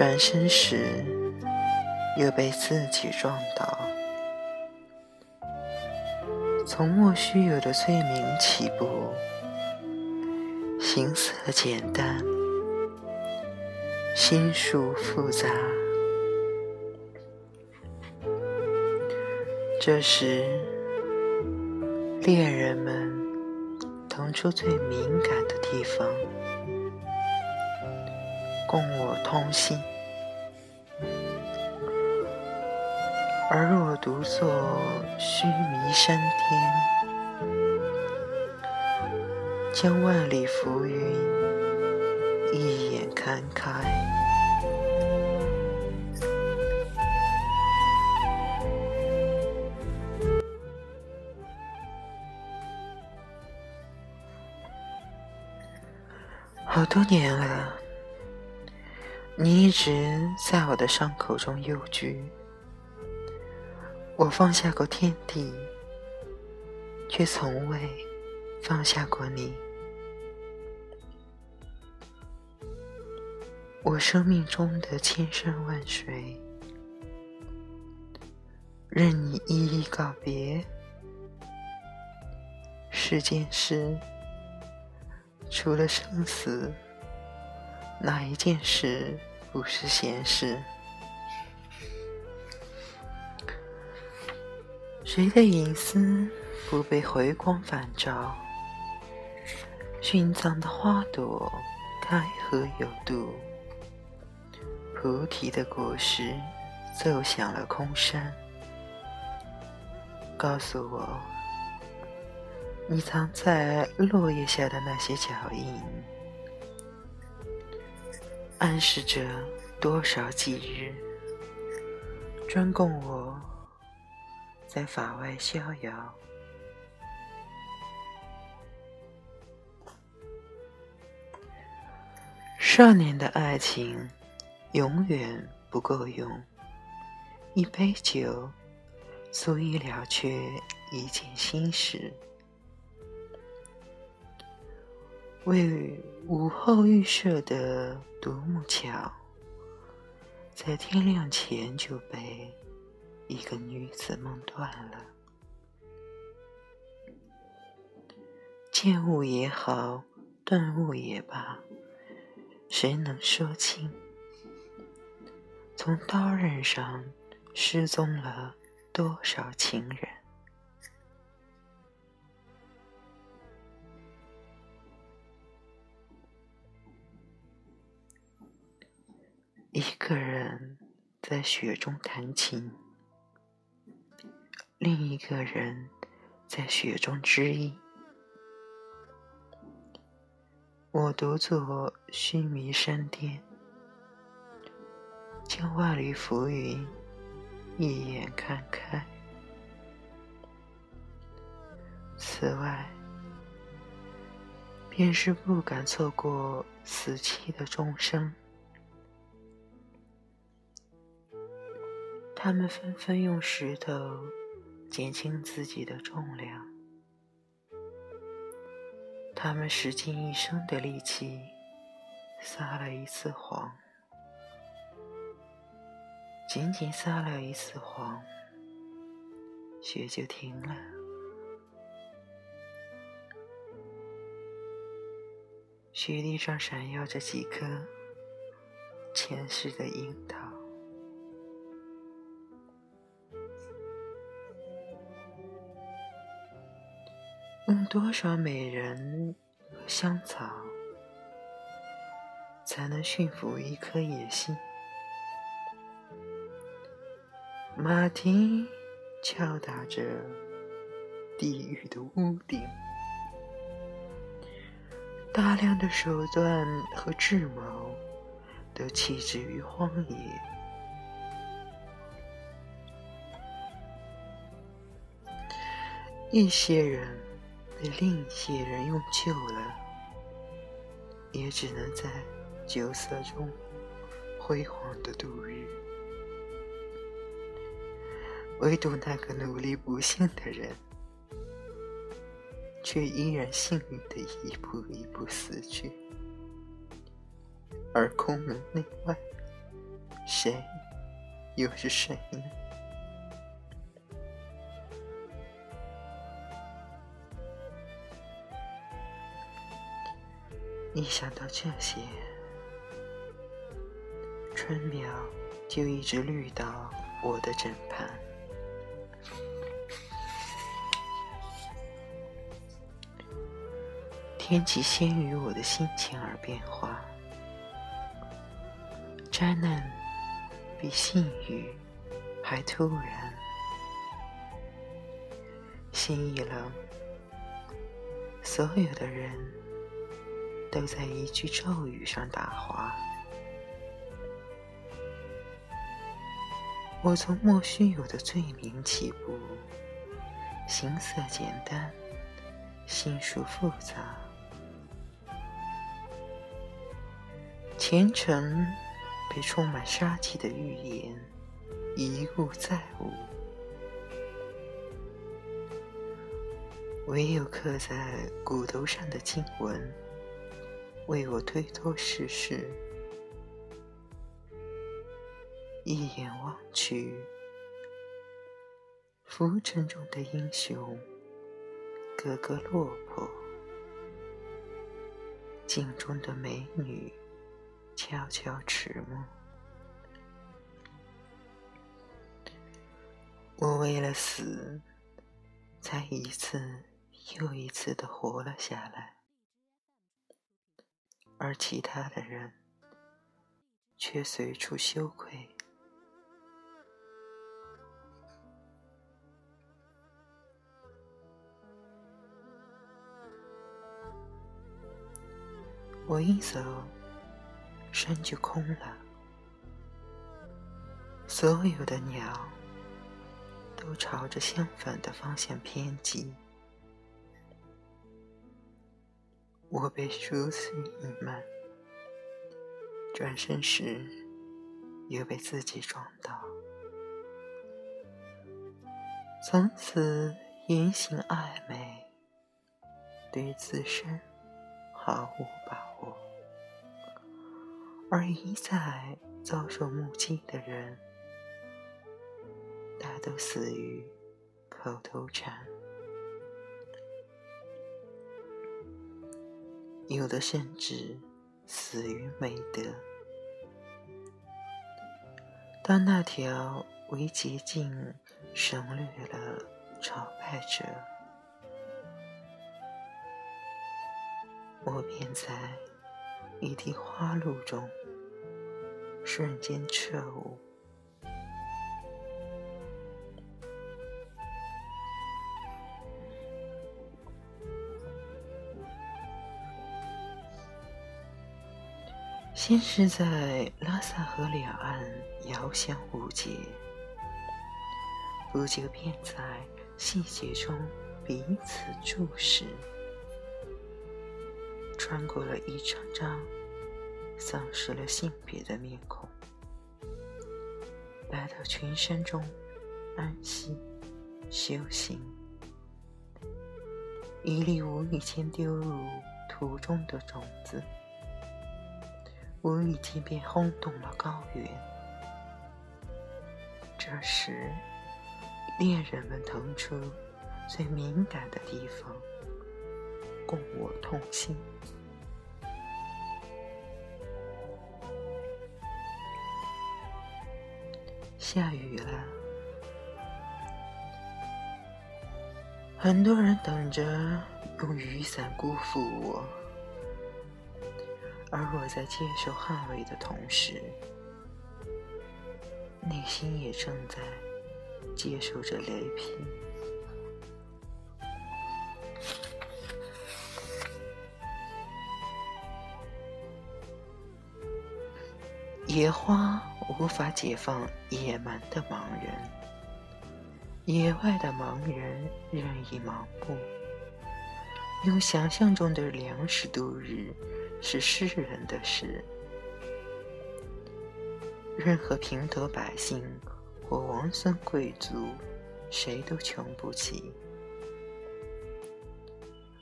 转身时又被自己撞倒。从莫须有的罪名起步，行色简单，心术复杂。这时，恋人们腾出最敏感的地方，供我通信，而我独坐须弥山巅，将万里浮云一眼看开。好多年了，你一直在我的伤口中幽居。我放下过天地，却从未放下过你。我生命中的千山万水，任你一一告别。世间事。除了生死，哪一件事不是闲事？谁的隐私不被回光返照？殉葬的花朵开合有度，菩提的果实奏响了空山，告诉我。你藏在落叶下的那些脚印，暗示着多少忌日，专供我在法外逍遥。少年的爱情永远不够用，一杯酒足以了却一件心事。为午后预设的独木桥，在天亮前就被一个女子梦断了。见物也好，断物也罢，谁能说清？从刀刃上失踪了多少情人？一个人在雪中弹琴，另一个人在雪中织衣。我独坐须弥山巅，将万里浮云一眼看开。此外，便是不敢错过死期的众生。他们纷纷用石头减轻自己的重量，他们使尽一生的力气撒了一次谎，仅仅撒了一次谎，雪就停了。雪地上闪耀着几颗前世的樱桃。多少美人和香草，才能驯服一颗野心？马蹄敲打着地狱的屋顶，大量的手段和智谋都弃之于荒野。一些人。被另一些人用旧了，也只能在酒色中辉煌的度日。唯独那个努力不幸的人，却依然幸运的一步一步死去。而空门内外，谁又是谁呢？一想到这些，春苗就一直绿到我的枕畔。天气先于我的心情而变化，灾难比幸运还突然。心一冷，所有的人。都在一句咒语上打滑。我从莫须有的罪名起步，形色简单，心术复杂，前程被充满杀气的预言一误再误，唯有刻在骨头上的经文。为我推脱世事，一眼望去，浮尘中的英雄个个落魄，镜中的美女悄悄迟暮。我为了死，才一次又一次的活了下来。而其他的人却随处羞愧。我一走，山就空了，所有的鸟都朝着相反的方向偏激。我被如此隐瞒，转身时又被自己撞到，从此言行暧昧，对自身毫无把握，而一再遭受目击的人，大都死于口头禅。有的甚至死于美德。当那条为捷径省略了朝拜者，我便在一地花露中瞬间彻悟。先是在拉萨河两岸遥相误解，不久便在细节中彼此注视，穿过了一张张丧失了性别的面孔，来到群山中安息修行，一粒无意间丢入土中的种子。无意间便轰动了高原。这时，恋人们腾出最敏感的地方，共我痛心。下雨了，很多人等着用雨伞辜负我。而我在接受捍卫的同时，内心也正在接受着雷劈。野花无法解放野蛮的盲人，野外的盲人任意盲目，用想象中的粮食度日。是世人的事，任何平头百姓或王孙贵族，谁都穷不起。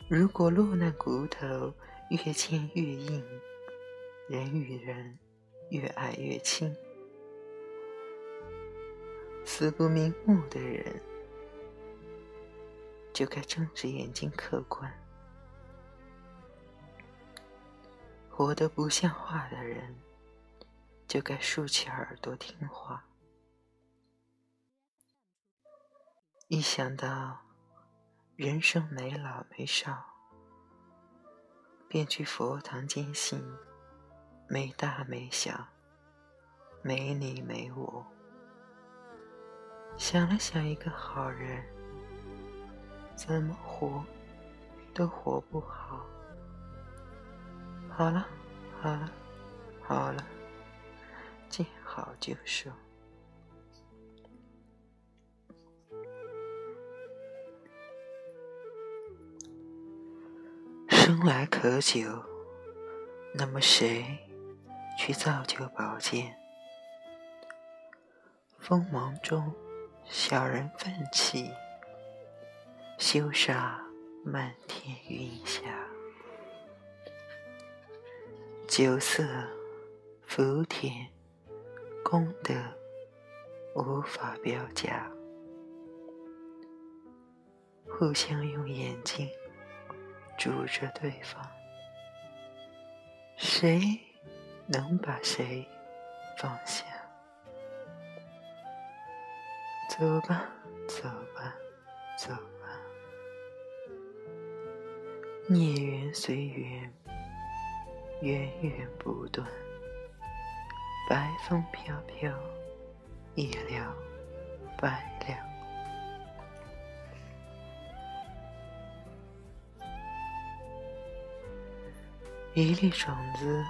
如果落难骨头越坚越硬，人与人越爱越亲，死不瞑目的人，就该睁着眼睛客观；活得不像话的人，就该竖起耳朵听话。一想到人生没老没少，便去佛堂坚信没大没小，没你没我。想了想，一个好人怎么活都活不好。好了，好了，好了，见好就收。生来可久，那么谁去造就宝剑？锋芒中，小人奋起，羞杀漫天云霞。酒色福田功德，无法标价。互相用眼睛。住着对方，谁能把谁放下？走吧，走吧，走吧，孽缘随缘，源源不断，白风飘飘，一了百了。一粒种子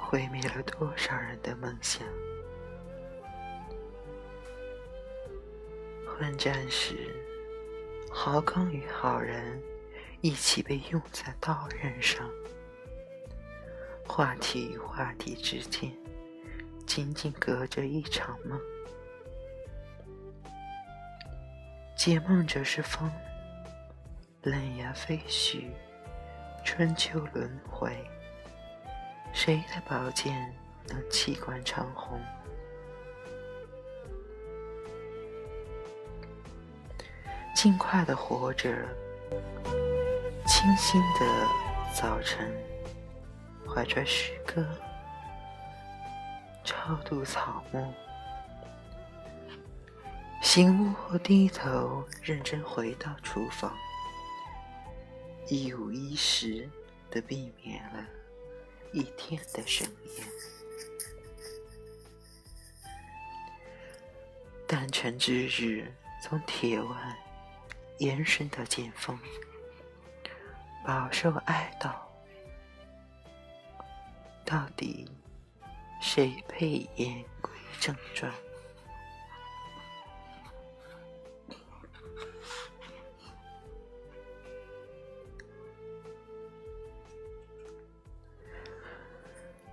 毁灭了多少人的梦想？混战时，好康与好人一起被用在刀刃上，话题与话题之间仅仅隔着一场梦。解梦者是风，冷呀飞絮，春秋轮回。谁的宝剑能气贯长虹？尽快的活着，清新的早晨，怀揣诗歌，超度草木。醒悟后低头，认真回到厨房，一五一十的避免了。一天的盛宴，诞辰之日，从铁腕延伸到剑锋，饱受哀悼。到底谁配言归正传？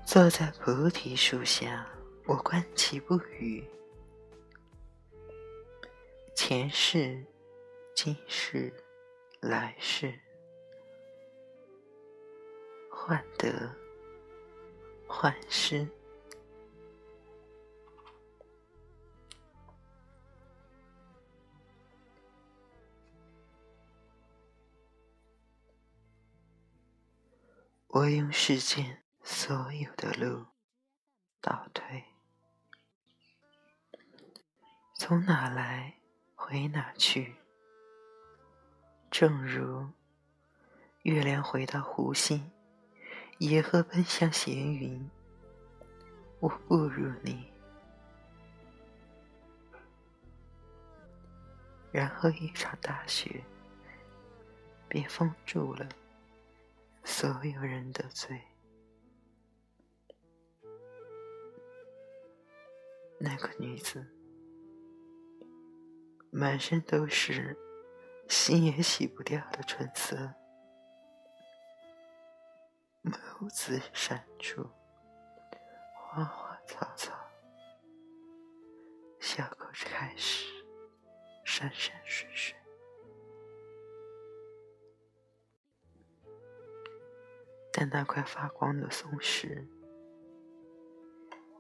坐在菩提树下，我观其不语。前世、今世、来世，换得患失，我用世间。所有的路倒退，从哪来回哪去。正如月亮回到湖心，野鹤奔向闲云。我不如你，然后一场大雪便封住了所有人的嘴。那个女子，满身都是洗也洗不掉的春色，眸子闪出花花草草，笑口开始山山水水，但那块发光的松石，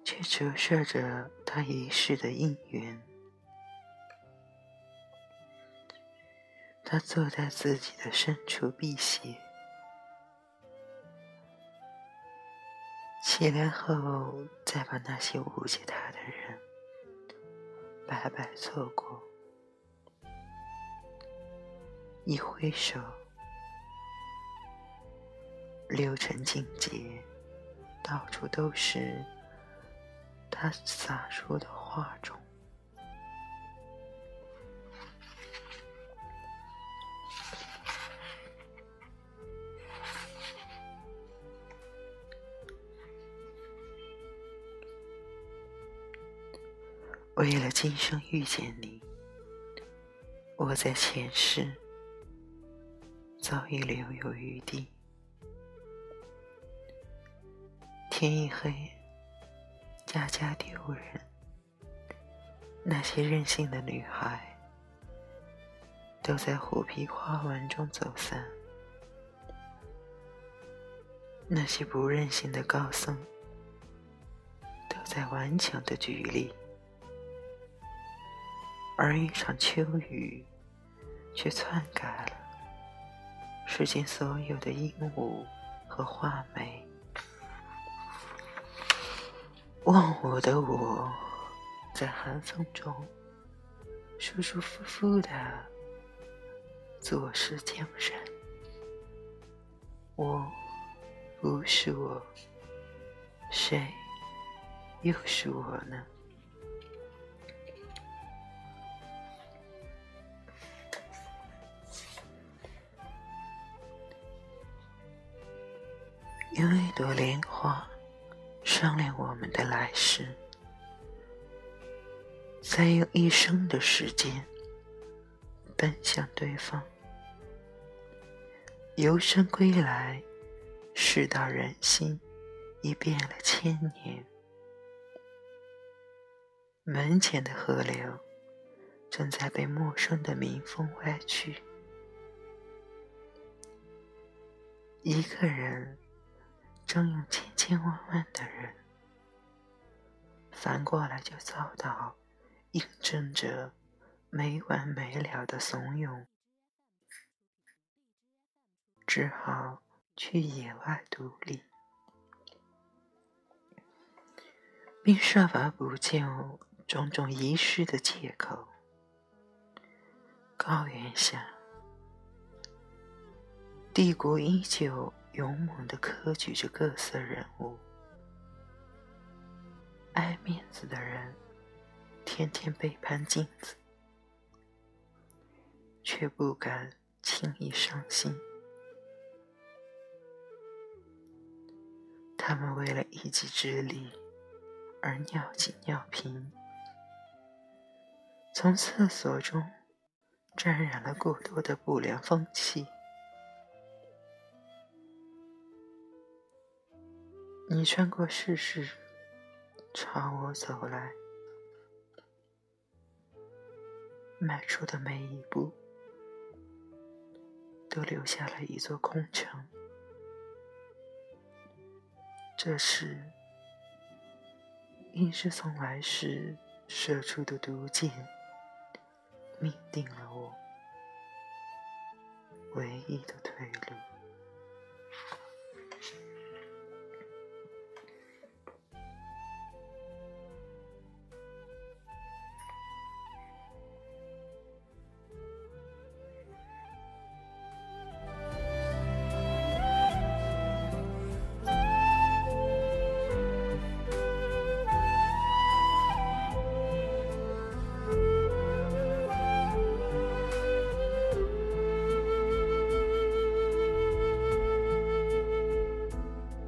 却折射着他一世的姻缘。他坐在自己的深处辟邪，起来后再把那些误解他的人白白错过。一挥手。流成境界，到处都是他洒出的花种。为了今生遇见你，我在前世早已留有余地。天一黑，家家丢人。那些任性的女孩，都在虎皮花纹中走散；那些不任性的高僧，都在顽强的举例。而一场秋雨，却篡改了世间所有的鹦鹉和画眉。忘我的我，在寒风中舒舒服服的坐视江山。我不是我，谁又是我呢？用一朵莲花。商量我们的来世，再用一生的时间奔向对方。游山归来，世道人心已变了千年。门前的河流正在被陌生的民风歪曲，一个人。正用千千万万的人，反过来就遭到应征者没完没了的怂恿，只好去野外独立，并设法补救种种遗失的借口。高原下，帝国依旧。勇猛的科举着各色人物，爱面子的人天天背叛镜子，却不敢轻易伤心。他们为了一己之利而尿急尿频，从厕所中沾染了过多的不良风气。你穿过世事，朝我走来，迈出的每一步，都留下了一座空城。这是，应是从来时射出的毒箭，命定了我唯一的退路。